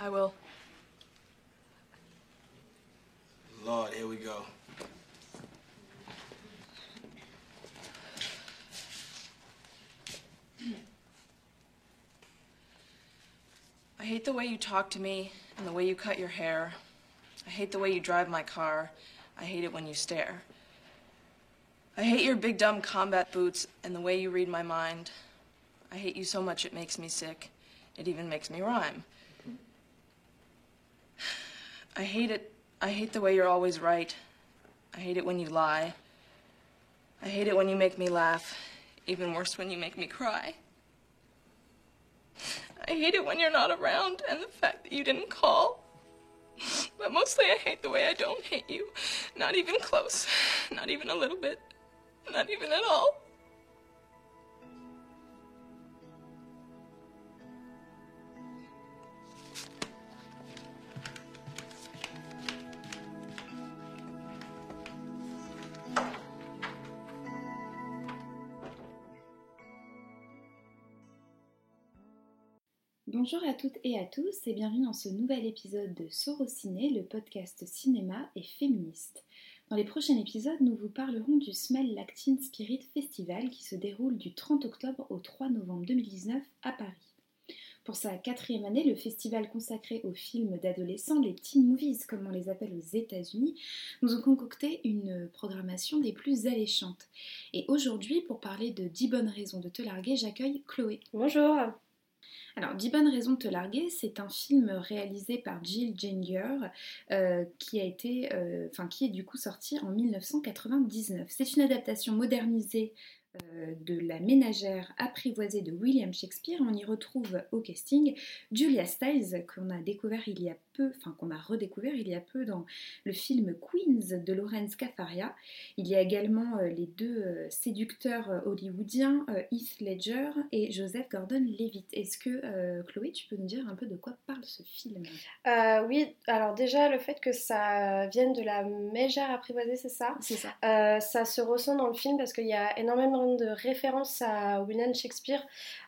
I will. Lord, here we go. I hate the way you talk to me and the way you cut your hair. I hate the way you drive my car. I hate it when you stare. I hate your big dumb combat boots and the way you read my mind. I hate you so much it makes me sick. It even makes me rhyme. I hate it. I hate the way you're always right. I hate it when you lie. I hate it when you make me laugh. Even worse when you make me cry. I hate it when you're not around and the fact that you didn't call. But mostly I hate the way I don't hate you. Not even close. Not even a little bit. Not even at all. Bonjour à toutes et à tous et bienvenue dans ce nouvel épisode de Sorociné, le podcast cinéma et féministe. Dans les prochains épisodes, nous vous parlerons du Smell Lactine Spirit Festival qui se déroule du 30 octobre au 3 novembre 2019 à Paris. Pour sa quatrième année, le festival consacré aux films d'adolescents, les teen movies comme on les appelle aux États-Unis, nous ont concocté une programmation des plus alléchantes. Et aujourd'hui, pour parler de 10 bonnes raisons de te larguer, j'accueille Chloé. Bonjour alors, 10 bonnes raisons de te larguer, c'est un film réalisé par Jill Janger euh, qui a été, euh, enfin est du coup sorti en 1999. C'est une adaptation modernisée euh, de La ménagère apprivoisée de William Shakespeare. On y retrouve au casting Julia Stiles qu'on a découvert il y a peu, enfin qu'on a redécouvert il y a peu dans le film Queens de Lawrence Cafaria. Il y a également euh, les deux euh, séducteurs hollywoodiens Heath Ledger et Joseph Gordon-Levitt. Est-ce que Chloé, tu peux nous dire un peu de quoi parle ce film? Oui, alors déjà le fait que ça vienne de la mégère apprivoisée, c'est ça? C'est ça. ça se ressent dans le film parce qu'il y a énormément de références à William Shakespeare,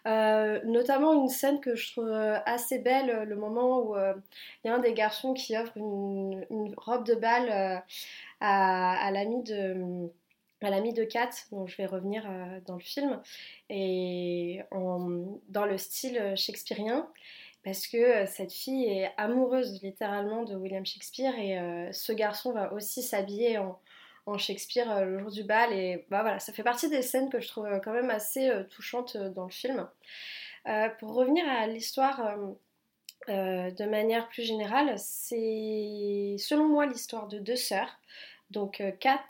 euh, notamment une scène que je trouve assez belle, le moment où euh, il y a un des garçons qui offre une, robe de bal euh, à, à l'ami de à l'ami de Kat, dont je vais revenir dans le film, et dans le style shakespearien, parce que cette fille est amoureuse littéralement de William Shakespeare, et ce garçon va aussi s'habiller en, en Shakespeare euh, le jour du bal. Et bah, voilà, ça fait partie des scènes que je trouve euh, quand même assez euh, touchantes dans le film. pour revenir à l'histoire de manière plus générale, c'est selon moi l'histoire de deux sœurs. Donc Kat,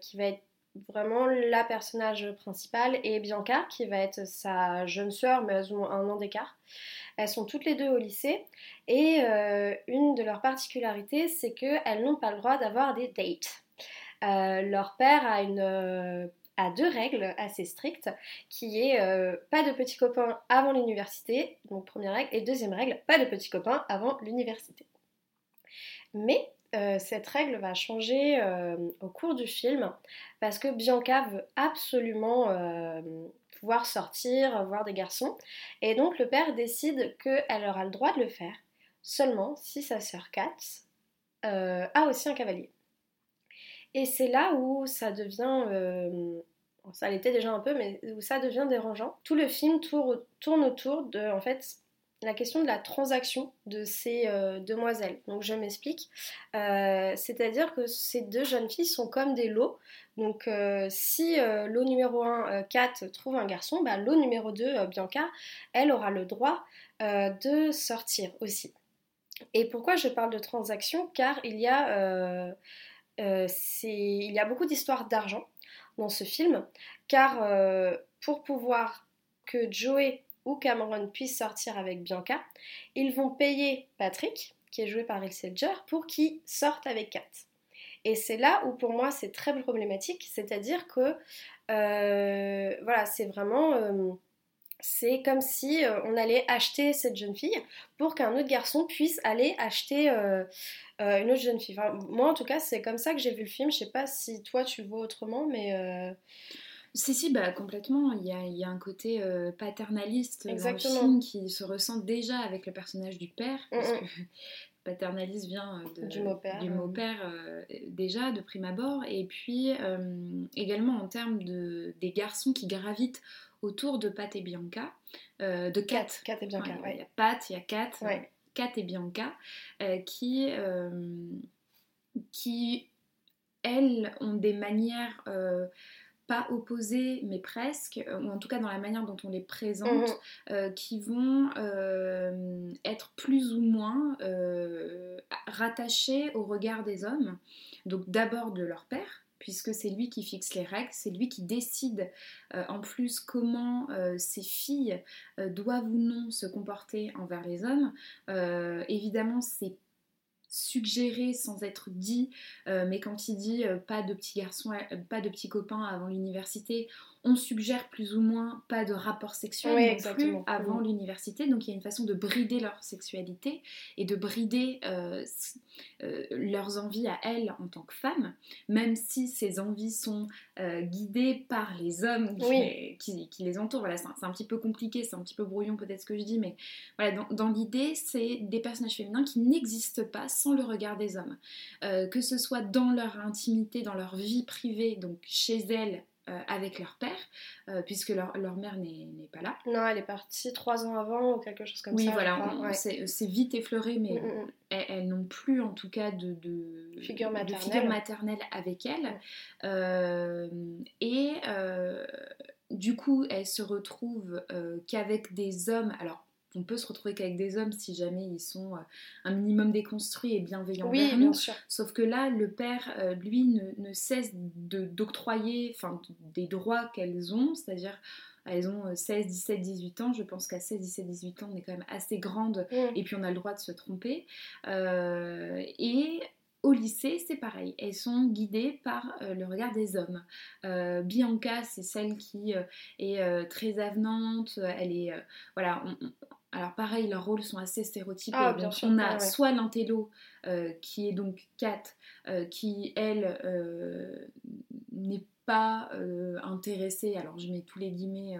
qui va être vraiment la personnage principale, et Bianca, qui va être sa jeune sœur, mais elles ont un an d'écart. Elles sont toutes les deux au lycée, et une de leurs particularités, c'est qu'elles n'ont pas le droit d'avoir des dates. Euh, leur père a une euh, deux règles assez strictes, qui est euh, pas de petits copains avant l'université, donc première règle, et deuxième règle, pas de petits copains avant l'université. Mais cette règle va changer au cours du film, parce que Bianca veut absolument pouvoir sortir, voir des garçons, et donc le père décide qu'elle aura le droit de le faire seulement si sa sœur Kat a aussi un cavalier. Et c'est là où ça devient, euh, ça l'était déjà un peu, mais où ça devient dérangeant. Tout le film tourne, autour de, en fait, la question de la transaction de ces euh, demoiselles. Donc je m'explique. Euh, c'est-à-dire que ces deux jeunes filles sont comme des lots. Donc si lot numéro 1, Kat, trouve un garçon, bah, lot numéro 2, Bianca, elle aura le droit de sortir aussi. Et pourquoi je parle de transaction? Car il y a euh, il y a beaucoup d'histoires d'argent dans ce film, car euh, pour pouvoir que Joey ou Cameron puissent sortir avec Bianca, ils vont payer Patrick, qui est joué par Heath Ledger, pour qu'il sorte avec Kat. Et c'est là où pour moi c'est très problématique, c'est-à-dire que euh, voilà, c'est vraiment c'est comme si on allait acheter cette jeune fille pour qu'un autre garçon puisse aller acheter euh, une autre jeune fille. moi, en tout cas, c'est comme ça que j'ai vu le film. Je sais pas si toi, tu le vois autrement, mais... Euh, Si, si, bah, complètement. Il y a, il y a un côté euh, paternaliste Exactement. dans le film qui se ressent déjà avec le personnage du père. Mm, parce que paternaliste vient euh, de- Du mot père, du euh. mot père, euh, déjà, de prime abord. Et puis, euh, également en termes de, des garçons qui gravitent autour de Pat et Bianca. euh, de Kat. Et Bianca, Ouais, Il y a Pat, il y a Kat. Ouais. Kat et Bianca, euh, qui, euh, qui, elles, ont des manières euh, pas opposées, mais presque, euh, ou en tout cas dans la manière dont on les présente, Mhm. euh, qui vont euh, être plus ou moins euh, rattachées au regard des hommes. Donc d'abord de leur père, puisque c'est lui qui fixe les règles, c'est lui qui décide euh, en plus comment euh, ses filles euh, doivent ou non se comporter envers les hommes. Euh, évidemment, c'est suggéré sans être dit, mais quand il dit pas de petits garçons, pas de petits copains avant l'université, on suggère plus ou moins pas de rapport sexuel Oui, non exactement. plus avant Mhm. l'université. Donc il y a une façon de brider leur sexualité et de brider euh, euh, leurs envies à elles en tant que femmes, même si ces envies sont euh, guidées par les hommes qui, Oui. les, qui- qui les entourent. Voilà, c'est un, petit peu compliqué, c'est un petit peu brouillon peut-être ce que je dis, mais voilà, dans, dans l'idée, c'est des personnages féminins qui n'existent pas sans le regard des hommes. Que ce soit dans leur intimité, dans leur vie privée, donc chez elles, euh, avec leur père, euh, puisque leur, leur mère n'est pas là. Non, elle est partie trois ans avant ou quelque chose comme oui, ça. je voilà, ouais. c'est c'est vite effleuré, mais Mm, mm, mm. elles, elles n'ont plus en tout cas de, de, Figure de maternelle. figure maternelle avec elles. Ouais. Euh, et du coup, elles se retrouvent qu'avec des hommes. Alors, on peut se retrouver qu'avec des hommes si jamais ils sont euh, un minimum déconstruits et bienveillants Oui, bien nous. sûr. Sauf que là, le père, euh, lui, ne, ne cesse de- d'octroyer enfin, des droits qu'elles ont, c'est-à-dire elles ont euh, 16, 17, 18 ans. Je pense qu'à 16, 17, 18 ans, on est quand même assez grande Mm. et puis on a le droit de se tromper. Euh, et au lycée, c'est pareil. Elles sont guidées par euh, le regard des hommes. Euh, Bianca, c'est celle qui euh, est très avenante. Elle est, voilà. on- alors pareil, leurs rôles sont assez stéréotypés. Ah, bien Donc, sûr, on ouais, a ouais. soit l'intello euh, qui est donc Kat, euh, qui elle euh, n'est pas intéressée. Alors je mets tous les guillemets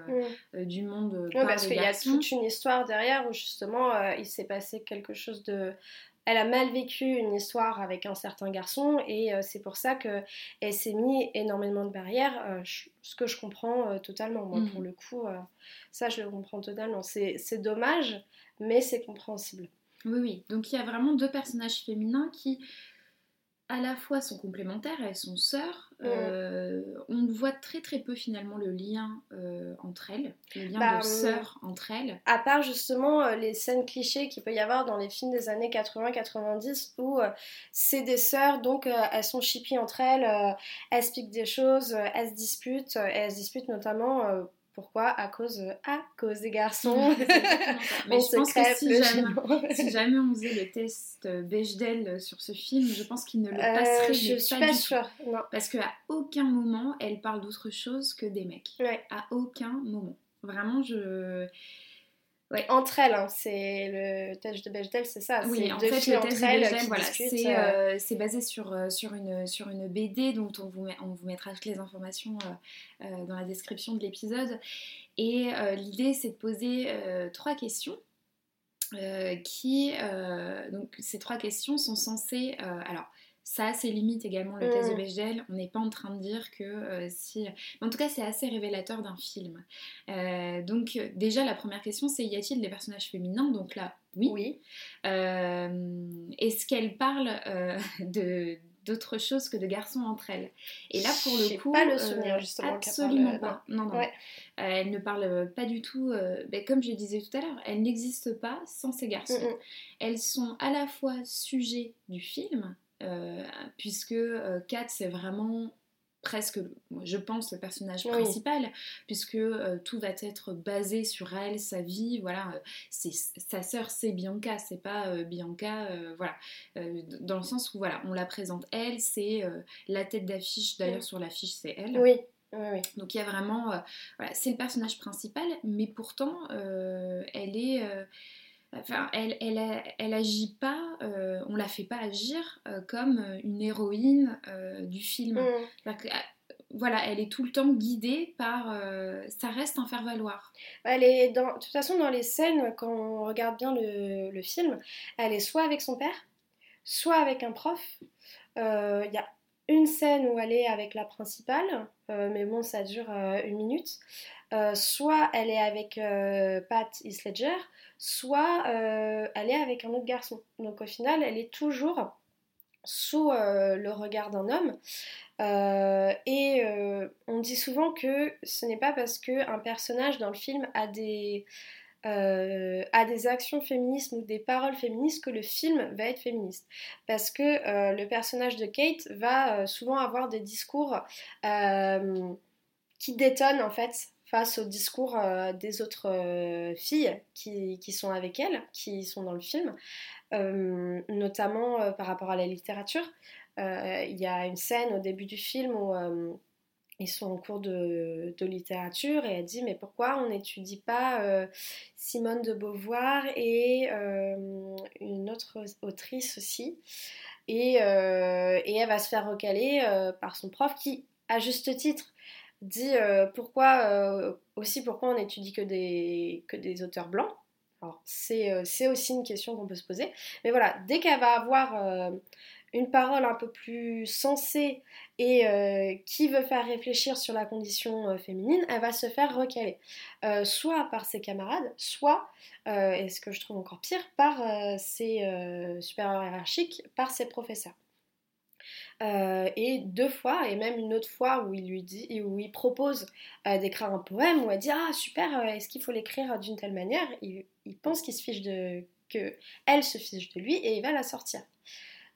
Mm. du monde Oui, par parce qu'il y a toute une histoire derrière où justement il s'est passé quelque chose de. Elle a mal vécu une histoire avec un certain garçon et euh, c'est pour ça que elle s'est mis énormément de barrières, euh, je- ce que je comprends euh, totalement. Moi, Mhm. pour le coup, ça je le comprends totalement. C'est c'est dommage, mais c'est compréhensible. Oui, oui. Donc il y a vraiment deux personnages féminins qui, à la fois, sont complémentaires, elles sont sœurs. Euh, on voit très très peu finalement le lien euh, entre elles, le lien Bah, de sœurs entre elles. À part justement euh, les scènes clichés qu'il peut y avoir dans les films des années 80-90 où euh, c'est des sœurs, donc euh, elles sont chippies entre elles, euh, elles se piquent des choses, euh, elles se disputent, euh, et elles se disputent notamment euh, pourquoi? À cause, euh, à cause des garçons. Mais On je se pense que si jamais, chignon. si jamais on faisait le test euh, Bechdel sur ce film, je pense qu'il ne le Euh, passerait je mais suis pas pas sûre. Non. Parce qu'à aucun moment, elle parle d'autre chose que des mecs. Ouais. À aucun moment. Vraiment, je... Entre elles, hein, c'est le test de Bechdel, c'est ça. Oui, en deux fait, le test de Bechdel, voilà, c'est euh, euh, c'est basé sur, euh, sur, une, sur une BD dont on vous, met- on vous mettra toutes les informations euh, dans la description de l'épisode. Et l'idée, c'est de poser trois questions. qui, donc ces trois questions sont censées, alors ça a ses limites également le test de Mm. Bechdel, on n'est pas en train de dire que euh, si, mais en tout cas c'est assez révélateur d'un film. Euh, donc déjà la première question c'est y a-t-il des personnages féminins? Donc là oui. Oui. Euh, Est-ce qu'elles parlent euh, de d'autre chose que de garçons entre elles? Et là, pour le coup, pas le euh, souvenir, justement, absolument parlent, pas. Non, non. Ouais. Euh, elles ne parlent pas du tout. euh, ben, comme je disais tout à l'heure, elles n'existent pas sans ces garçons. Mm, mm. Elles sont à la fois sujet du film, puisque euh, Kat, c'est vraiment presque, je pense, le personnage Oui. principal, puisque euh, tout va être basé sur elle, sa vie, voilà. euh, c'est sa sœur, c'est Bianca, c'est pas euh, Bianca, euh, voilà. Euh, dans le sens où, voilà, on la présente elle, c'est euh, la tête d'affiche, d'ailleurs Mm. sur l'affiche, c'est elle. Oui. Oui. Donc il y a vraiment, euh, voilà, c'est le personnage principal, mais pourtant euh, elle est, euh, enfin elle, elle, agit pas, euh, on la fait pas agir euh, comme euh, une héroïne euh, du film. Mm. Que, voilà, elle est tout le temps guidée par. ça reste un faire-valoir. Elle est dans, de toute façon, dans les scènes, quand on regarde bien le, le film, elle est soit avec son père, soit avec un prof. Il y a une scène où elle est avec la principale, mais bon, ça dure une minute. soit elle est avec Pat Isledger, soit elle est avec un autre garçon. Donc au final, elle est toujours sous le regard d'un homme. et on dit souvent que ce n'est pas parce qu'un personnage dans le film a des, euh, à des actions féministes ou des paroles féministes que le film va être féministe. Parce que euh, le personnage de Kate va euh, souvent avoir des discours qui détonnent en fait face au discours des autres filles qui, qui, sont avec elle, qui sont dans le film, notamment par rapport à la littérature. Il y a une scène au début du film où ils sont en cours de, littérature et elle dit mais pourquoi on n'étudie pas euh, Simone de Beauvoir et euh, une autre autrice aussi et, euh, et, elle va se faire recaler par son prof qui à juste titre dit pourquoi aussi pourquoi on n'étudie que des, que des auteurs blancs alors c'est aussi une question qu'on peut se poser mais voilà dès qu'elle va avoir une parole un peu plus sensée et euh, qui veut faire réfléchir sur la condition euh, féminine, elle va se faire recaler. Euh, soit par ses camarades, soit, et ce que je trouve encore pire, par ses supérieurs hiérarchiques, par ses professeurs. Et deux fois, et même une autre fois où il lui dit, où il propose d'écrire un poème, où elle dit ah super, est-ce qu'il faut l'écrire d'une telle manière? Il, il, pense qu'il se fiche de, que elle se fiche de lui et il va la sortir.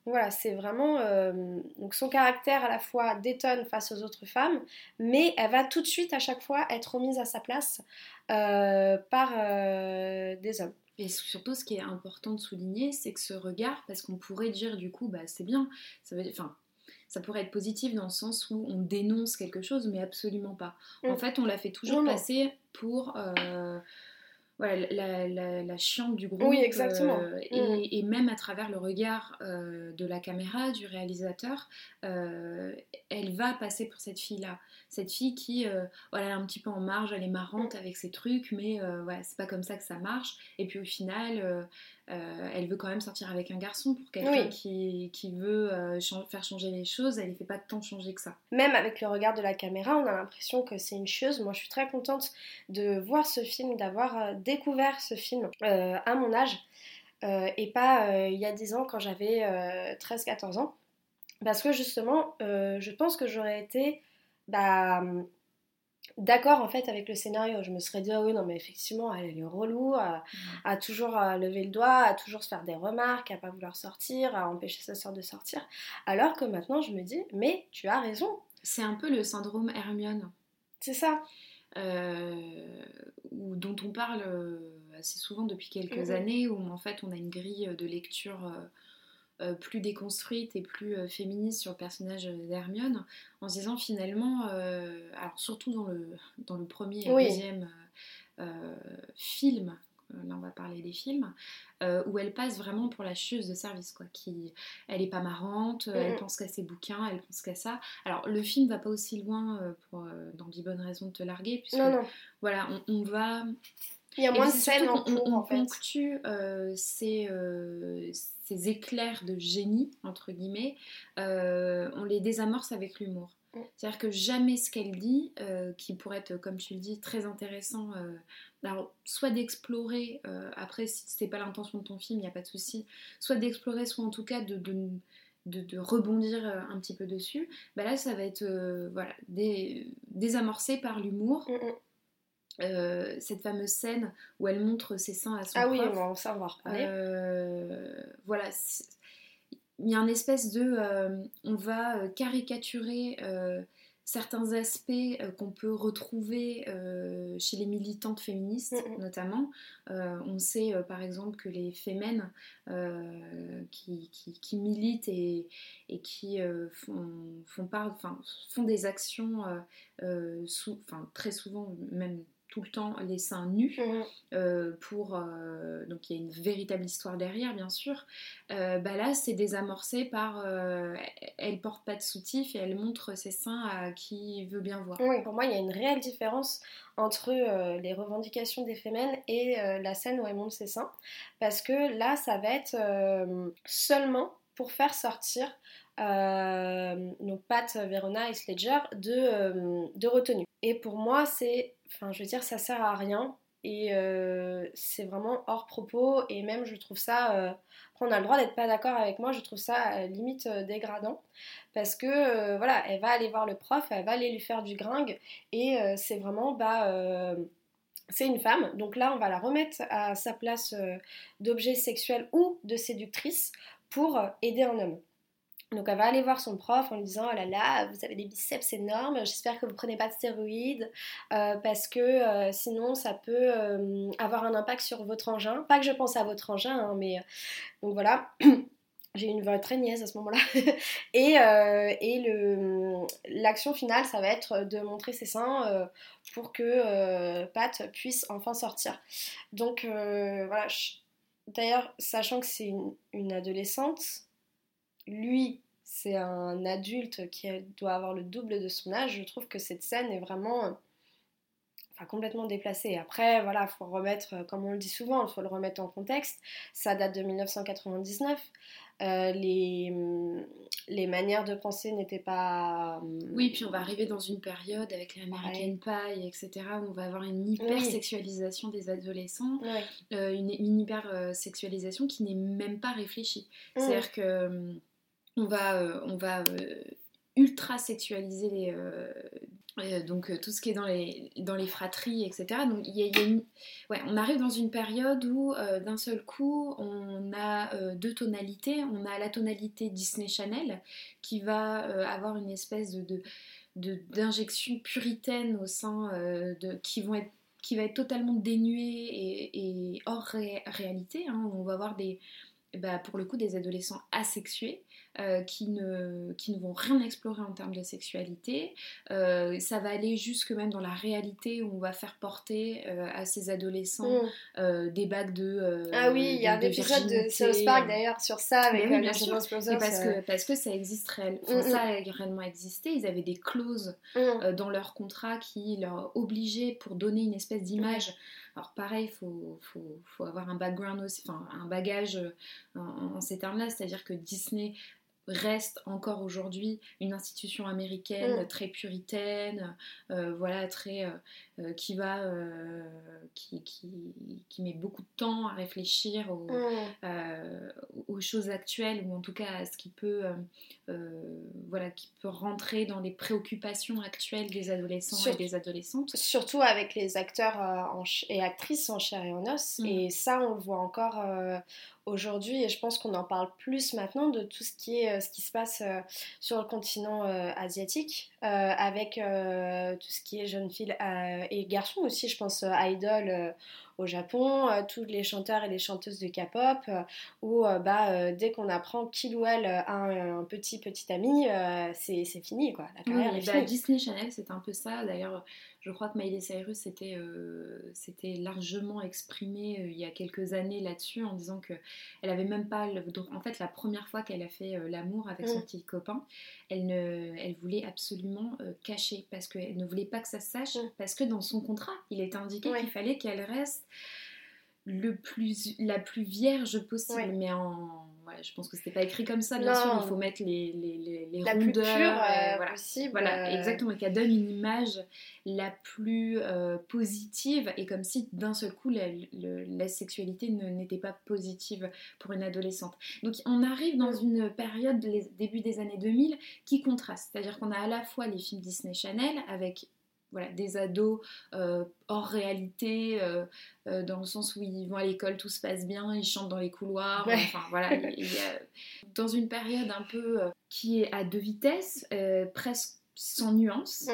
Voilà, c'est vraiment. Euh, donc son caractère à la fois détonne face aux autres femmes, mais elle va tout de suite à chaque fois être remise à sa place euh, par euh, des hommes. Et surtout, ce qui est important de souligner, c'est que ce regard, parce qu'on pourrait dire du coup, bah c'est bien, ça veut enfin, ça pourrait être positif dans le sens où on dénonce quelque chose, mais absolument pas. En mm. fait, on la fait toujours passer pour voilà, la, la, chiante du groupe. Oui, exactement. Euh, mm. et, même à travers le regard euh, de la caméra, du réalisateur, euh, elle va passer pour cette fille-là. Cette fille qui, voilà, est un petit peu en marge, elle est marrante mm. avec ses trucs, mais ouais, c'est pas comme ça que ça marche. Et puis au final, euh, elle veut quand même sortir avec un garçon pour quelqu'un qui, veut euh, faire changer les choses, elle ne fait pas tant changer que ça. Même avec le regard de la caméra, on a l'impression que c'est une chose. Moi, je suis très contente de voir ce film, d'avoir euh, découvert ce film à mon âge et pas il y a 10 ans quand j'avais 13-14 ans. Parce que justement, je pense que j'aurais été... Bah, d'accord en fait avec le scénario. Je me serais dit, ah oui, non, mais effectivement, elle, est relou, à, mm. toujours lever le doigt, à toujours se faire des remarques, à pas vouloir sortir, à empêcher sa soeur de sortir. Alors que maintenant, je me dis, mais tu as raison. C'est un peu le syndrome Hermione. C'est ça. Euh, dont on parle euh, assez souvent depuis quelques mm-hmm. années, où en fait on a une grille de lecture euh, plus déconstruite et plus euh, féministe sur le personnage d'Hermione, en se disant finalement, euh, alors surtout dans le, dans le premier et deuxième film, là on va parler des films, où elle passe vraiment pour la chieuse de service, quoi. Qui, elle est pas marrante, elle pense qu'à ses bouquins, elle pense qu'à ça. Alors le film va pas aussi loin pour, dans 10 bonnes raisons de te larguer, puisque voilà, on, va. Il y a moins de scènes en on, en fait. ponctue ces, ces éclairs de génie, entre guillemets, euh, on les désamorce avec l'humour. Mm. C'est-à-dire que jamais ce qu'elle dit, euh, qui pourrait être, comme tu le dis, très intéressant, euh, alors, soit d'explorer, après si c'est pas l'intention de ton film, il n'y a pas de souci, soit d'explorer, soit en tout cas de, de, rebondir un petit peu dessus, bah là ça va être voilà, désamorcé par l'humour. Mm, mm. Euh, cette fameuse scène où elle montre ses seins à son ah oui, on ça on va reparler. Euh, voilà, il y a une espèce de, euh, on va caricaturer certains aspects qu'on peut retrouver chez les militantes féministes, mm, mm. notamment. on sait par exemple que les fémènes qui, qui, militent et, et qui font, font, part, font des actions sous, très souvent, même tout le temps les seins nus. Mhm. euh, pour euh, donc il y a une véritable histoire derrière bien sûr Euh, bah là c'est désamorcé par elle porte pas de soutif et elle montre ses seins à qui veut bien voir Oui, pour moi, il y a une réelle différence entre les revendications des femmes et la scène où elle monte ses seins. Parce que là, ça va être seulement pour faire sortir nos Pat, Verona et Sledger de, de retenue. Et pour moi, c'est. Enfin, je veux dire, ça sert à rien. Et euh, c'est vraiment hors propos. Et même, je trouve ça. euh, on a le droit d'être pas d'accord avec moi. Je trouve ça euh, limite dégradant. Parce que, voilà, elle va aller voir le prof, elle va aller lui faire du gringue. Et c'est vraiment, bah, c'est une femme. Donc là, on va la remettre à sa place d'objet sexuel ou de séductrice pour aider un homme. Donc elle va aller voir son prof en lui disant oh là là vous avez des biceps énormes j'espère que vous prenez pas de stéroïdes euh, parce que euh, sinon ça peut euh, avoir un impact sur votre engin. Pas que je pense à votre engin hein, mais donc voilà. J'ai une voix très niaise à ce moment-là. Et, l'action finale ça va être de montrer ses seins pour que Pat puisse enfin sortir. Donc voilà d'ailleurs sachant que c'est une adolescente lui, c'est un adulte qui doit avoir le double de son âge, je trouve que cette scène est vraiment enfin, complètement déplacée. Après, voilà, il faut remettre, euh, comme on le dit souvent, il faut le remettre en contexte. Ça date de 1999. Euh, les, hum, les manières de penser n'étaient pas. hum, Oui, puis on va arriver dans une période avec les American Pie, etc., où on va avoir une hyper-sexualisation des adolescents, Ouais. euh, une, une hyper-sexualisation qui n'est même pas réfléchie. Mm. C'est-à-dire que euh, on va, euh, euh, ultra sexualiser euh, tout ce qui est dans les, dans les fratries, etc. Donc on arrive dans une période où d'un seul coup on a deux tonalités. On a la tonalité Disney Channel qui va avoir une espèce de, d'injection puritaine au sein de qui va être totalement dénuée et, hors ré- réalité. hein. On va avoir des, bah, pour le coup des adolescents asexués euh, qui, ne, qui ne vont rien explorer en termes de sexualité. Euh, ça va aller jusque même dans la réalité où on va faire porter euh, à ces adolescents Mm. des bagues de Ah oui, il y a un de épisode de. South Park d'ailleurs sur ça avec Mais oui, bien sûr. Brothers. parce, que, parce que ça existe réellement, Mm, mm. ça a réellement existé, ils avaient des clauses dans leur contrat qui leur obligeaient pour donner une espèce d'image. Alors pareil, il faut, avoir un background aussi, enfin un bagage euh, en, en ces termes-là, c'est-à-dire que Disney reste encore aujourd'hui une institution américaine Mm. très puritaine, euh, voilà, très euh, euh, qui va, euh, qui, qui, qui met beaucoup de temps à réfléchir aux, Mm. aux choses actuelles ou en tout cas à ce qui peut, voilà, qui peut rentrer dans les préoccupations actuelles des adolescents et des adolescentes. Surtout avec les acteurs en et actrices en chair et en os. Mhm. Et ça, on le voit encore aujourd'hui. Et je pense qu'on en parle plus maintenant de tout ce qui, est, euh, ce qui se passe euh, sur le continent euh, asiatique, avec tout ce qui est jeunes filles et garçons aussi. Je pense euh, Idol au Japon, euh, tous les chanteurs et les chanteuses de K-pop, euh, où euh, bah, dès qu'on apprend qu'il ou elle a un, un petit petit ami, c'est fini quoi. La Oui, carrière est bah, finie. Disney Channel, c'est un peu ça. D'ailleurs, je crois que Miley Cyrus s'était euh, largement exprimée euh, il y a quelques années là-dessus en disant que elle avait même pas. le- donc, en fait, la première fois qu'elle a fait euh, l'amour avec son Mm. petit copain, elle, ne, elle voulait absolument euh, cacher parce qu'elle ne voulait pas que ça se sache. Parce que dans son contrat, il était indiqué Ouais. qu'il fallait qu'elle reste le plus, la plus vierge possible. Ouais. Mais en. Ouais, je pense que c'était pas écrit comme ça, bien Non. sûr. Il faut mettre les, les, les, les la plus pure rondeurs, euh, et voilà. possible. Voilà, euh, exactement, qui donne une image la plus euh, positive et comme si d'un seul coup la, le- la sexualité n'était pas positive pour une adolescente. Donc on arrive dans Mm. une période, les début des années 2000, qui contraste. C'est-à-dire qu'on a à la fois les films Disney Channel avec voilà, des ados euh, hors réalité, euh, euh, dans le sens où ils vont à l'école, tout se passe bien, ils chantent dans les couloirs, Ouais. enfin voilà, il il y a, dans une période un peu qui est à deux vitesses, presque sans nuance,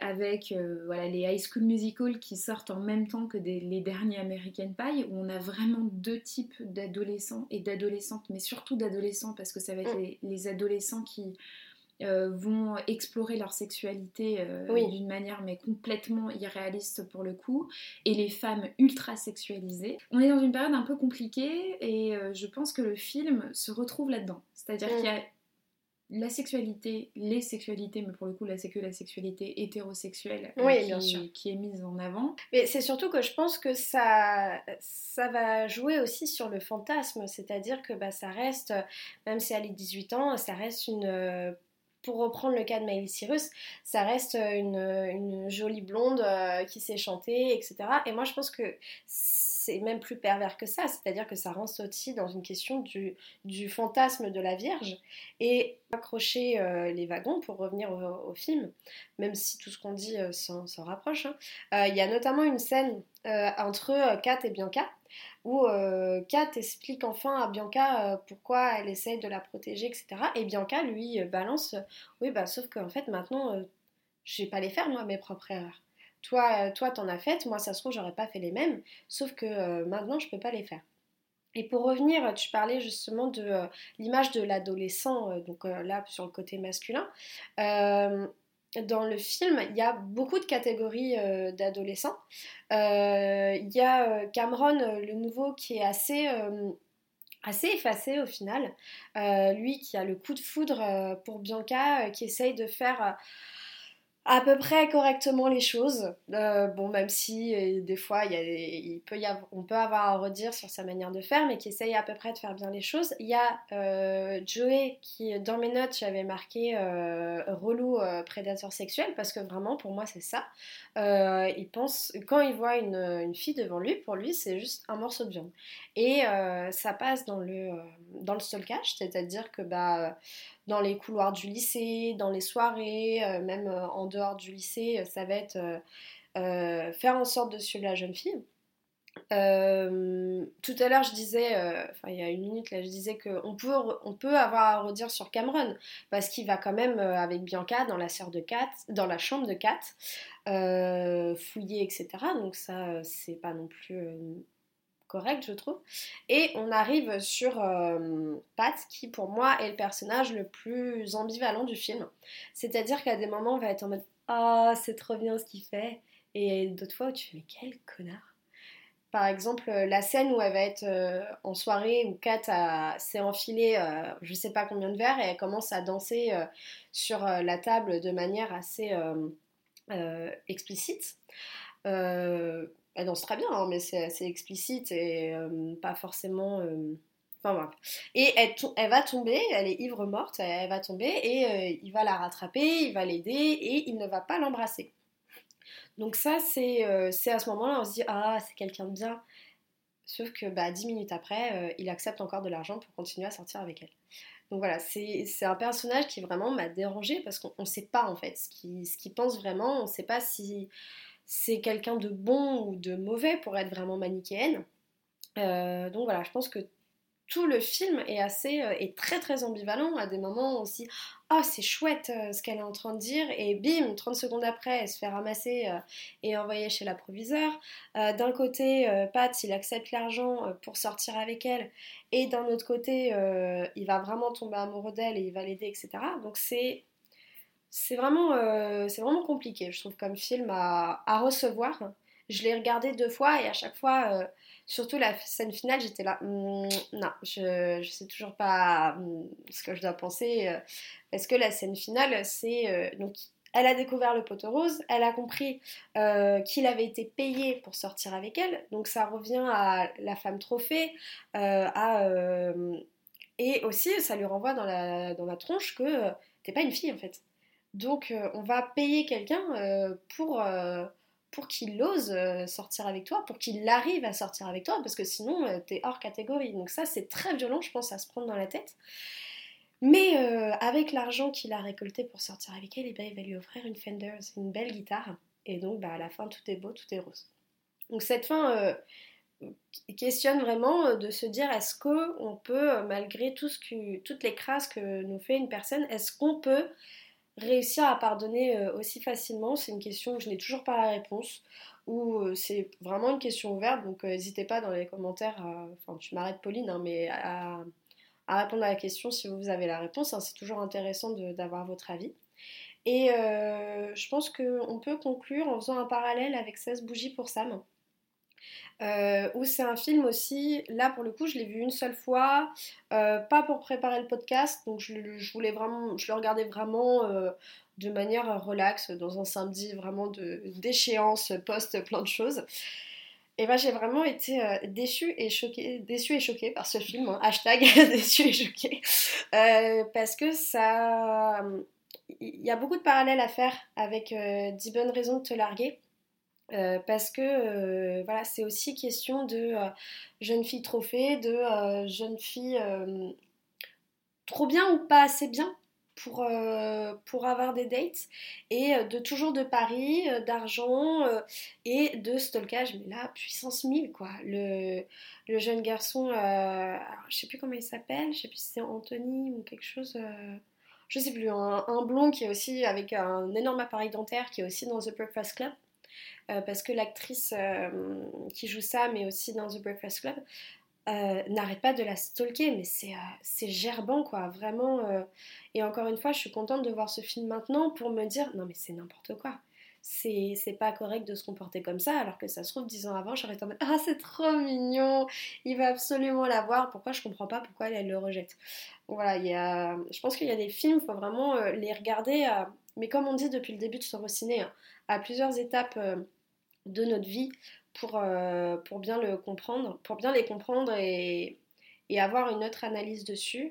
avec voilà, les High School Musical qui sortent en même temps que des- les derniers American Pie, où on a vraiment deux types d'adolescents et d'adolescentes, mais surtout d'adolescents, parce que ça va être les, les adolescents qui euh, vont explorer leur sexualité euh, d'une manière mais complètement irréaliste pour le coup, et les femmes ultra sexualisées. On est dans une période un peu compliquée et euh, je pense que le film se retrouve là-dedans. C'est-à-dire mm. qu'il y a la sexualité, les sexualités, mais pour le coup, là, c'est que la sexualité hétérosexuelle qui, est mise en avant. Mais c'est surtout que je pense que ça, ça va jouer aussi sur le fantasme, c'est-à-dire que bah, ça reste, même si elle est 18 ans, ça reste une pour reprendre le cas de Miley Cyrus, ça reste une, jolie blonde euh, qui sait chanter, etc. Et moi, je pense que c'est même plus pervers que ça, c'est-à-dire que ça rentre aussi dans une question du, fantasme de la Vierge. Et accrocher euh, les wagons pour revenir au, film, même si tout ce qu'on dit euh, s'en rapproche. Hein. Il y a notamment une scène entre Kat et Bianca où euh, Kat explique enfin à Bianca euh, pourquoi elle essaye de la protéger, etc. Et Bianca lui euh, balance Oui, bah sauf qu'en fait maintenant, je vais pas les faire moi, mes propres erreurs. Toi, toi, t'en as fait, moi, ça se trouve, j'aurais pas fait les mêmes, sauf que maintenant, je peux pas les faire. Et pour revenir, tu parlais justement de l'image de l'adolescent, donc là sur le côté masculin dans le film, il y a beaucoup de catégories euh, d'adolescents. Euh, il y a euh, Cameron, le nouveau, qui est assez, assez effacé au final. lui qui a le coup de foudre pour Bianca, qui essaye de faire à peu près correctement les choses. Euh, bon, même si euh, des fois il, peut y avoir, on peut avoir à redire sur sa manière de faire, mais qui essaye à peu près de faire bien les choses. Il y a euh, Joey qui, dans mes notes, j'avais marqué relou prédateur sexuel, parce que vraiment pour moi c'est ça. il pense, quand il voit une, fille devant lui, pour lui c'est juste un morceau de viande. Et ça passe dans le, dans le stalkage, c'est-à-dire que bah dans les couloirs du lycée, dans les soirées, euh, même euh, en dehors du lycée, euh, ça va être faire en sorte de suivre la jeune fille. tout à l'heure, je disais, enfin il y a une minute là, je disais qu'on peut, on peut avoir à redire sur Cameron parce qu'il va quand même avec Bianca dans la de Kat, dans la chambre de Kat, fouiller, etc. Donc ça, c'est pas non plus correct, je trouve. Et on arrive sur euh, Pat, qui pour moi est le personnage le plus ambivalent du film. C'est-à-dire qu'à des moments, on va être en mode Ah, c'est trop bien ce qu'il fait. Et d'autres fois tu fais Mais quel connard Par exemple, la scène où elle va être euh, en soirée, où Kat s'est enfilée euh, je sais pas combien de verres et elle commence à danser sur la table de manière assez explicite elle danse très bien, hein, mais c'est assez explicite et euh, pas forcément. Euh, enfin bref. Et elle, va tomber, elle est ivre morte, elle, va tomber et euh, il va la rattraper, il va l'aider et il ne va pas l'embrasser. Donc ça, c'est à ce moment-là, on se dit ah c'est quelqu'un de bien. Sauf que bah, dix minutes après, il accepte encore de l'argent pour continuer à sortir avec elle. Donc voilà, c'est un personnage qui vraiment m'a dérangé parce qu'on ne sait pas en fait ce qu'il pense vraiment, on ne sait pas si c'est quelqu'un de bon ou de mauvais pour être vraiment manichéenne. Euh, donc voilà, je pense que tout le film est assez euh, est très très ambivalent. À des moments aussi ah c'est chouette euh, ce qu'elle est en train de dire et bim 30 secondes après elle se fait ramasser et envoyer chez l'approviseur. D'un côté Pat il accepte l'argent pour sortir avec elle. Et d'un autre côté il va vraiment tomber amoureux d'elle et il va l'aider etc donc c'est c'est vraiment, euh, vraiment compliqué, je trouve, comme film à, recevoir. Je l'ai regardé deux fois et à chaque fois, euh, surtout la scène finale, j'étais là, hmm, non, je, je sais toujours pas hmm, ce que je dois penser. Euh, est-ce que la scène finale, c'est. donc, elle a découvert le poteau rose, elle a compris qu'il avait été payé pour sortir avec elle, donc ça revient à la femme trophée, à, et aussi ça lui renvoie dans la, dans la tronche que t'es pas une fille en fait. Donc euh, on va payer quelqu'un euh, pour, euh, pour qu'il ose sortir avec toi, pour qu'il arrive à sortir avec toi, parce que sinon t'es hors catégorie. Donc ça c'est très violent, je pense, à se prendre dans la tête. Mais avec l'argent qu'il a récolté pour sortir avec elle, eh ben, il va lui offrir une Fender, une belle guitare. Et donc bah, à la fin tout est beau, tout est rose. Donc cette fin questionne vraiment de se dire est-ce qu'on peut, malgré tout ce que, toutes les crasses que nous fait une personne, est-ce qu'on peut réussir à pardonner euh, aussi facilement C'est une question que je n'ai toujours pas la réponse, ou euh, c'est vraiment une question ouverte, donc euh, n'hésitez pas dans les commentaires, enfin tu m'arrêtes Pauline, hein, mais à, répondre à la question si vous avez la réponse. Hein. C'est toujours intéressant d'avoir votre avis. Et je pense qu'on peut conclure en faisant un parallèle avec 16 bougies pour Sam. Euh, où c'est un film aussi, là pour le coup je l'ai vu une seule fois, euh, pas pour préparer le podcast, donc je, voulais vraiment, je le regardais vraiment de manière relaxe, dans un samedi vraiment d'échéance post plein de choses. Et ben j'ai vraiment été déçue et choquée, déçue et choquée par ce film, hein. hashtag déçue et choquée, parce que ça, il y a beaucoup de parallèles à faire avec 10 euh, bonnes raisons de te larguer. Euh, parce que euh, voilà, c'est aussi question de jeune fille trophée, de jeune fille trop bien ou pas assez bien pour, pour avoir des dates, et de toujours de paris, d'argent et de stalkage, mais là, puissance 1000 quoi. Le, le jeune garçon, alors, je sais plus comment il s'appelle, je sais plus si c'est Anthony ou quelque chose je sais plus, un, blond qui est aussi avec un énorme appareil dentaire qui est aussi dans The Breakfast Club. Euh, parce que l'actrice euh, qui joue ça, mais aussi dans The Breakfast Club, euh, n'arrête pas de la stalker, mais c'est gerbant, quoi, vraiment. Et encore une fois, je suis contente de voir ce film maintenant pour me dire, non mais c'est n'importe quoi c'est pas correct de se comporter comme ça, alors que ça se trouve dix ans avant, j'aurais été en mode Ah, c'est trop mignon, il va absolument la voir, pourquoi je comprends pas pourquoi elle, le rejette. Voilà, il y a, je pense qu'il y a des films, il faut vraiment les regarder, mais comme on dit depuis le début de ce ciné, hein, à plusieurs étapes euh, de notre vie pour, euh, pour bien le comprendre, pour bien les comprendre et, et avoir une autre analyse dessus.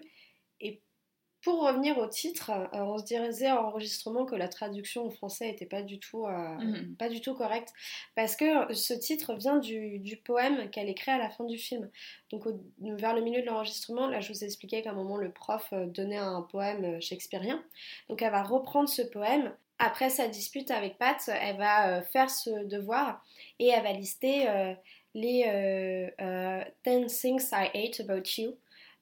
Pour revenir au titre, euh, on se disait en enregistrement que la traduction en français n'était pas, du tout, euh, mhm. pas du tout correcte, parce que ce titre vient du, poème qu'elle écrit à la fin du film. Donc vers le milieu de l'enregistrement, là je vous ai expliqué qu'à un moment le prof donnait un poème shakespearien. Donc elle va reprendre ce poème. Après sa dispute avec Pat, elle va faire ce devoir et elle va lister les 10 things I hate about you.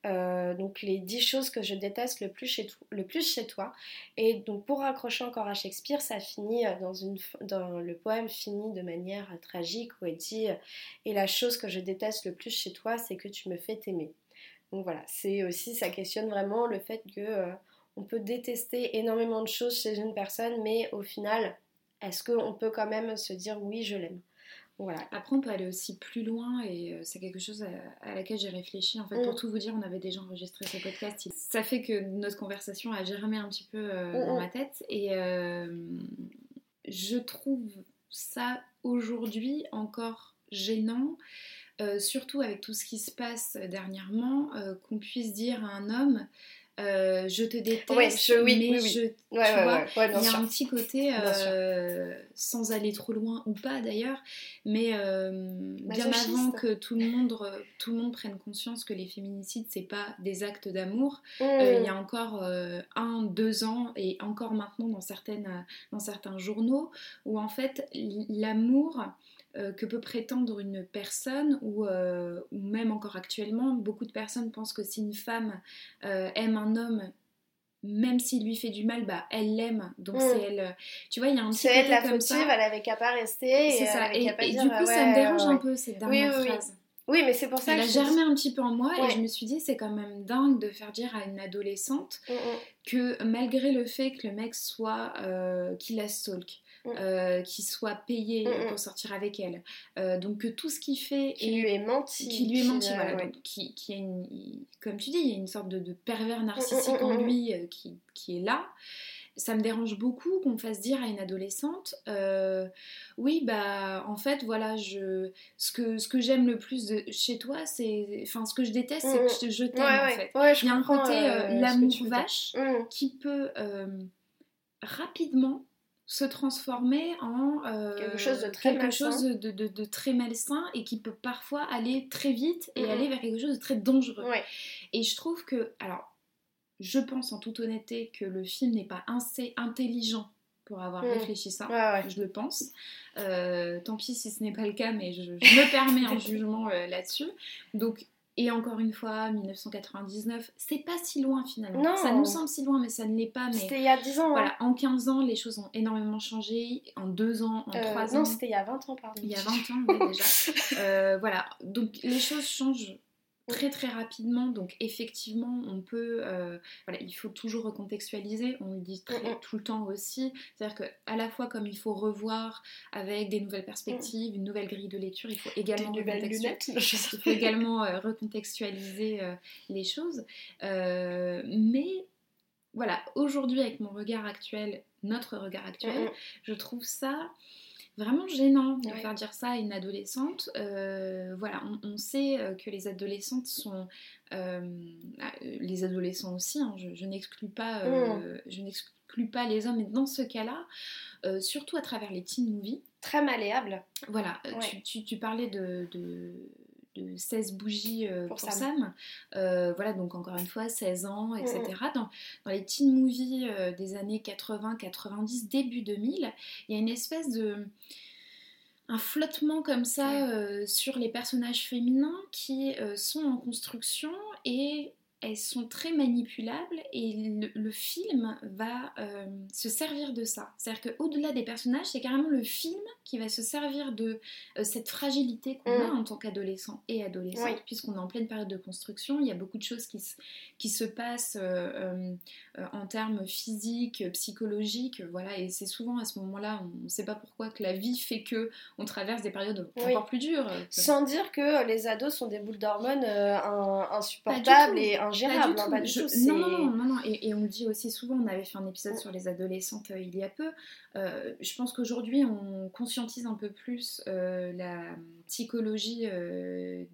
Euh, donc les 10 choses que je déteste le plus, chez toi. Et donc pour raccrocher encore à Shakespeare, ça finit euh, dans, le poème finit de manière tragique où elle dit Et la chose que je déteste le plus chez toi, c'est que tu me fais aimer. Donc voilà, c'est aussi, ça questionne vraiment le fait que euh, on peut détester énormément de choses chez une personne, mais au final, est-ce qu'on peut quand même se dire oui, je l'aime? Après, on peut aller aussi plus loin et euh, c'est quelque chose à, laquelle j'ai réfléchi. En fait, pour mm. tout vous dire, on avait déjà enregistré ce podcast. Ça fait que notre conversation a germé un petit peu euh, mm, dans mm. ma tête et euh, je trouve ça aujourd'hui encore gênant. surtout avec tout ce qui se passe dernièrement, qu'on puisse dire à un homme euh, je te déteste, mais je, tu vois, il y a un petit côté, euh, sans aller trop loin ou pas d'ailleurs, mais euh, bien avant que tout le monde, tout le monde prenne conscience que les féminicides c'est pas des actes d'amour, mmh. il y a encore un, deux ans et encore maintenant dans certaines, dans certains journaux où en fait l'amour euh, que peut prétendre une personne ou, euh, ou, même encore actuellement, beaucoup de personnes pensent que si une femme euh, aime un homme, même s'il lui fait du mal, bah elle l'aime. Donc mm. c'est elle. Tu vois, il y a un petit côté la comme ça. elle avait qu'à pas rester. C'est ça. Et, du coup, ça me dérange un peu cette dernière oui, phrase. Oui, mais c'est pour ça Elle a germé un petit peu en moi et je me suis dit, c'est quand même dingue de faire dire à une adolescente mm, mm. que malgré le fait que le mec soit. qu'il la stalk. Euh, qui soit payé mm, mm. pour sortir avec elle. Euh, donc que tout ce qu'il fait qui lui est menti, qui lui est menti, voilà, qui, qui a une, comme tu dis, il y a une sorte de, pervers narcissique en lui euh, qui, qui, est là. Ça me dérange beaucoup qu'on fasse dire à une adolescente, oui bah en fait voilà je ce que ce que j'aime le plus de, chez toi c'est, enfin ce que je déteste c'est que je, je t'aime en fait. il y a un côté l'amour vache qui peut rapidement se transformer en euh, quelque chose, de très, quelque chose de, très malsain et qui peut parfois aller très vite et aller vers quelque chose de très dangereux. Et je trouve que, alors, je pense en toute honnêteté que le film n'est pas assez intelligent pour avoir mm. réfléchi ça, je le pense. Euh, tant pis si ce n'est pas le cas, mais je, me permets un jugement euh, là-dessus. Donc et encore une fois, 1999, c'est pas si loin finalement. Non. Ça nous semble si loin, mais ça ne l'est pas. C'était il y a 10 ans. Voilà, en 15 ans, les choses ont énormément changé. En 2 ans, en 3 euh, ans. Non, c'était il y a 20 ans, pardon. Il y a 20 ans, oui, déjà. Euh, voilà, donc les choses changent très très rapidement. Donc effectivement, on peut, euh, voilà, il faut toujours recontextualiser. On le dit très, tout le temps aussi. C'est-à-dire que à la fois comme il faut revoir avec des nouvelles perspectives, une nouvelle grille de lecture, il faut également il faut également euh, recontextualiser euh, les choses. mais voilà, aujourd'hui avec mon regard actuel, notre regard actuel, je trouve ça vraiment gênant de faire dire ça à une adolescente. Euh, voilà, on, sait euh, que les adolescentes sont, euh, les adolescents aussi. Hein, je, n'exclus pas, mm. je n'exclus pas les hommes, mais dans ce cas-là, surtout à travers les teen movies. Très malléable. Voilà, tu, parlais de, de 16 bougies pour, Sam. voilà, donc encore une fois, 16 ans, etc. Dans, dans, les teen movies des années 80, 90, début 2000, il y a une espèce de un flottement comme ça sur les personnages féminins qui sont en construction et elles sont très manipulables et le, film va euh, se servir de ça. C'est-à-dire qu'au-delà des personnages, c'est carrément le film qui va se servir de euh, cette fragilité qu'on a mm. en tant qu'adolescent et adolescente, puisqu'on est en pleine période de construction. Il y a beaucoup de choses qui se, qui se passent euh, en termes physiques, psychologiques, voilà, et c'est souvent à ce moment-là, on ne sait pas pourquoi que la vie fait que on traverse des périodes encore plus dures. Sans dire que les ados sont des boules d'hormones insupportables et ingérable. Pas du tout. non, non, non, non, Et, on le dit aussi souvent, on avait fait un épisode sur les adolescentes euh, il y a peu. Euh, je pense qu'aujourd'hui, on conscientise un peu plus euh, la psychologie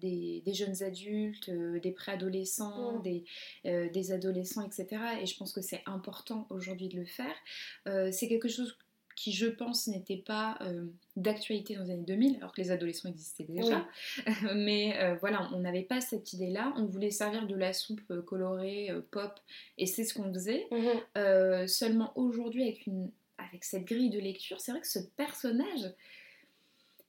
des, jeunes adultes, des préadolescents, mm. des, des adolescents, etc. Et je pense que c'est important aujourd'hui de le faire. c'est quelque chose qui, je pense, n'était pas euh, d'actualité dans les années 2000, alors que les adolescents existaient déjà. Mais euh, voilà, on n'avait pas cette idée-là. On voulait servir de la soupe euh, colorée, pop, et c'est ce qu'on faisait. Mhm. seulement aujourd'hui, avec, une, avec cette grille de lecture, c'est vrai que ce personnage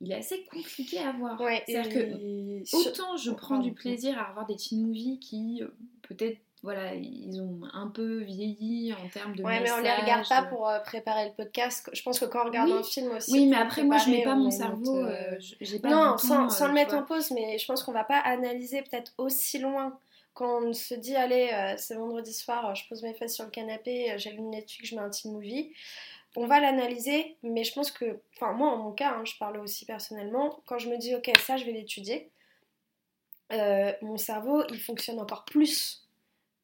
il est assez compliqué à voir. C'est-à-dire que autant je prends du plaisir à revoir des teen movies qui peut-être voilà, ils ont un peu vieilli en termes de. Ouais, mais on les regarde pas pour euh, préparer le podcast. Je pense que quand on regarde un film aussi. Oui, mais après, moi, je mets pas mon cerveau. Euh, euh, pas non, sans, sans le mettre en pause, mais je pense qu'on va pas analyser peut-être aussi loin. Quand on se dit, allez, c'est vendredi soir, je pose mes fesses sur le canapé, j'allume Netflix, je mets un petit movie. On va l'analyser, mais je pense que, enfin, moi, en mon cas, hein, je parle aussi personnellement, quand je me dis, ok, ça, je vais l'étudier, mon cerveau, il fonctionne encore plus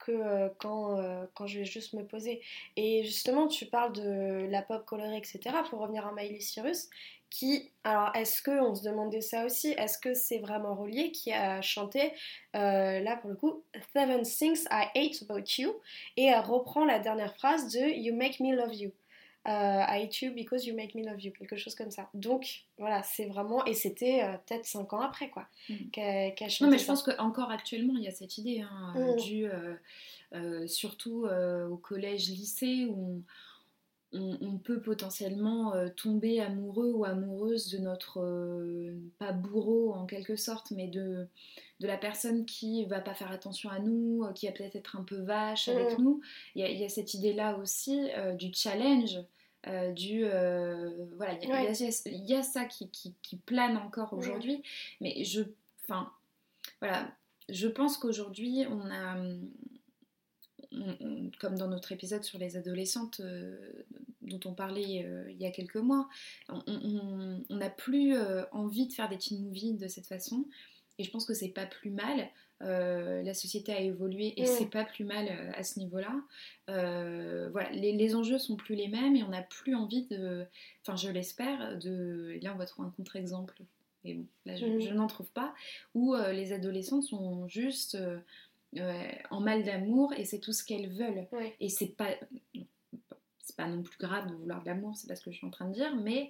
que euh, quand, euh, quand je vais juste me poser. Et justement, tu parles de la pop colorée, etc. Pour revenir à Miley Cyrus, qui, alors est-ce que on se demandait ça aussi Est-ce que c'est vraiment relié qui a chanté euh, là pour le coup Seven Things I Hate About You et elle reprend la dernière phrase de You Make Me Love You. I hate you because you make me love you, quelque chose comme ça. Donc voilà, c'est vraiment, et c'était peut-être 5 ans après quoi, mm. Non mais je pense qu'encore actuellement il y a cette idée, hein, mm. du, euh, surtout au collège, lycée où on, peut potentiellement tomber amoureux ou amoureuse de notre, pas bourreau en quelque sorte, mais de, de la personne qui va pas faire attention à nous, qui va peut-être être un peu vache avec mm. nous. Il y, a cette idée-là aussi du challenge. Euh, du voilà il y, a ça qui, qui, plane encore aujourd'hui mais je enfin voilà je pense qu'aujourd'hui on a comme dans notre épisode sur les adolescentes euh, dont on parlait euh, il y a quelques mois on n'a plus envie de faire des teen movies de cette façon et je pense que c'est pas plus mal euh, la société a évolué et mm. c'est pas plus mal euh, à ce niveau-là. Euh, voilà, les, enjeux sont plus les mêmes et on n'a plus envie de, enfin je l'espère, de. là on va trouver un contre-exemple. Et bon, là je, mm. n'en trouve pas où les adolescentes sont juste en mal d'amour et c'est tout ce qu'elles veulent. Et c'est pas, c'est pas non plus grave de vouloir de l'amour, c'est pas ce que je suis en train de dire, mais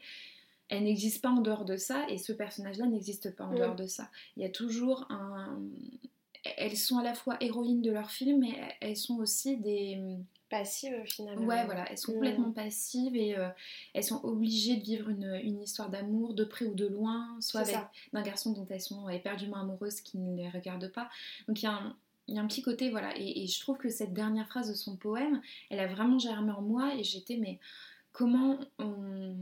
elle n'existe pas en dehors de ça et ce personnage-là n'existe pas en mm. dehors de ça. Il y a toujours un, elles sont à la fois héroïnes de leur film, mais elles sont aussi des passives finalement. Ouais, voilà, elles sont mm. complètement passives et euh, elles sont obligées de vivre une, histoire d'amour de près ou de loin, soit avec un garçon dont elles sont éperdument amoureuses qui ne les regarde pas. Donc il y a un, il y a un petit côté, voilà, et, je trouve que cette dernière phrase de son poème, elle a vraiment germé en moi et j'étais, mais comment on,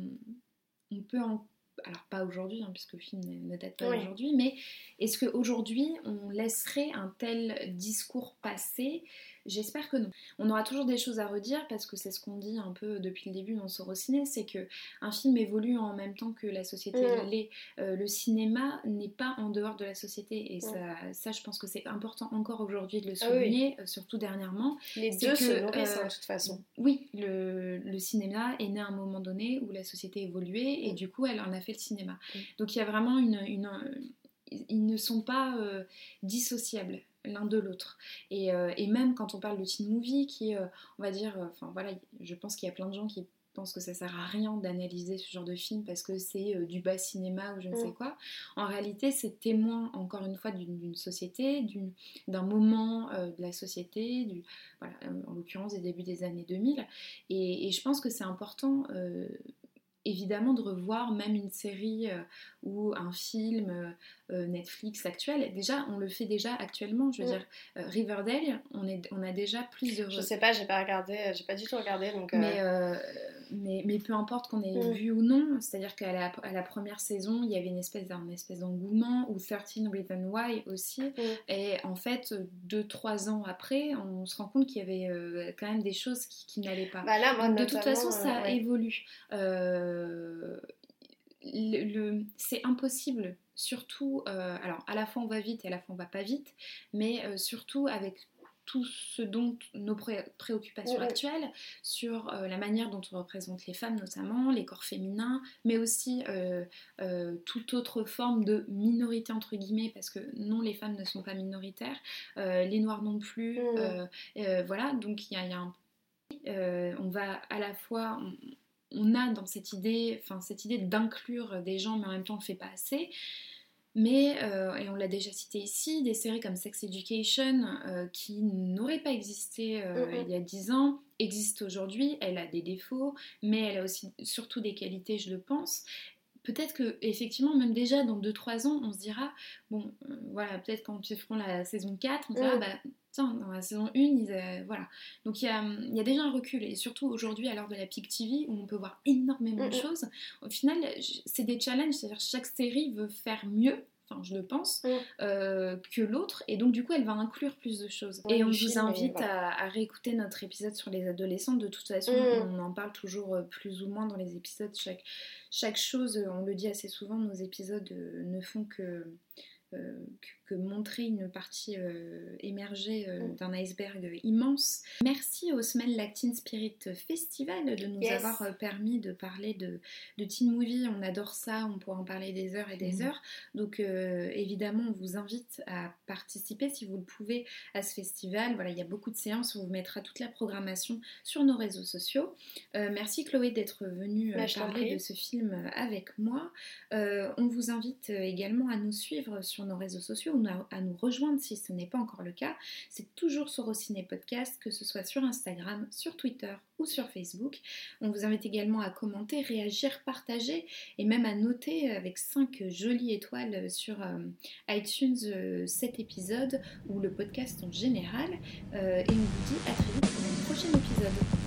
on peut en alors pas aujourd'hui, hein, puisque le film ne date pas d'aujourd'hui, mais est-ce qu'aujourd'hui on laisserait un tel discours passer J'espère que non. On aura toujours des choses à redire parce que c'est ce qu'on dit un peu depuis le début dans Sorociné, c'est que un film évolue en même temps que la société mm. l'est. Euh, le cinéma n'est pas en dehors de la société et ça, ça, je pense que c'est important encore aujourd'hui de le ah souligner, euh, surtout dernièrement. Les deux se nourrissent hein, de toute façon. Oui, le, le, cinéma est né à un moment donné où la société évoluait et mm. du coup elle en a fait le cinéma. Mm. Donc il y a vraiment une, une ils ne sont pas euh, dissociables l'un de l'autre. Euh, et, même quand on parle de teen movie, qui, euh, on va dire, euh, enfin voilà, je pense qu'il y a plein de gens qui pensent que ça sert à rien d'analyser ce genre de film parce que c'est du bas cinéma ou je ne sais mm. quoi. En réalité, c'est témoin, encore une fois, d'une société, d'un moment de la société, du, voilà, en l'occurrence des débuts des années 2000. Et, et je pense que c'est important évidemment de revoir même une série ou un film euh, Netflix actuel. Déjà, on le fait déjà actuellement. Je veux dire, euh, Riverdale, on, est, on a déjà plus de. Je sais pas, j'ai pas regardé, euh, j'ai pas du tout regardé. Donc, mais, mais, mais, peu importe qu'on ait mm. vu ou non, c'est-à-dire qu'à la, à la première saison, il y avait une espèce, d'un espèce d'engouement, ou 13 Reasons Why aussi. Mm. Et en fait, deux, trois ans après, on se rend compte qu'il y avait quand même des choses qui, qui n'allaient pas. Bah là, moi, de toute façon, ça évolue. Le, c'est impossible surtout, euh, alors à la fois on va vite et à la fois on va pas vite, mais euh, surtout avec tout ce dont nos préoccupations actuelles, sur euh, la manière dont on représente les femmes notamment, les corps féminins, mais aussi toute autre forme de minorité entre guillemets, parce que non, les femmes ne sont pas minoritaires, les noirs non plus, voilà, donc il y, a, un... on va à la fois... On, a dans cette idée, enfin cette idée d'inclure des gens, mais en même temps on ne fait pas assez. Mais, euh, et on l'a déjà cité ici, des séries comme Sex Education, euh, qui n'auraient pas existé euh, il y a 10 ans, existent aujourd'hui. Elle a des défauts, mais elle a aussi surtout des qualités, je le pense. Peut-être que, effectivement, même déjà dans 2-3 ans, on se dira, bon, voilà, peut-être quand ils feront la saison 4, on se dira, bah, tiens, dans la saison 1, ils, voilà. Donc il y a, y a, déjà un recul, et surtout aujourd'hui, à l'heure de la PIC TV, où on peut voir énormément de choses, au final, c'est des challenges, c'est-à-dire chaque série veut faire mieux, enfin je le pense, euh, que l'autre, et donc du coup elle va inclure plus de choses. et on vous invite à, réécouter notre épisode sur les adolescents, de toute façon mm. on en parle toujours euh, plus ou moins dans les épisodes, chaque, chaque chose, on le dit assez souvent, nos épisodes euh, ne font que euh, que, montrer une partie euh, émergée euh, mm. d'un iceberg immense. Merci au Smell Lactin Spirit Festival de nous avoir permis de parler de, de, teen movie. On adore ça, on pourra en parler des heures et des mm. heures. Donc évidemment, on vous invite à participer si vous le pouvez à ce festival. Voilà, il y a beaucoup de séances, on vous mettra toute la programmation sur nos réseaux sociaux. merci Chloé d'être venue bah, parler de ce film avec moi. on vous invite également à nous suivre sur nos réseaux sociaux ou à nous rejoindre si ce n'est pas encore le cas. C'est toujours sur Ciné Podcast, que ce soit sur Instagram, sur Twitter ou sur Facebook. On vous invite également à commenter, réagir, partager et même à noter avec 5 jolies étoiles sur euh, iTunes euh, cet épisode ou le podcast en général. Euh, et on vous dit à très vite pour un prochain épisode.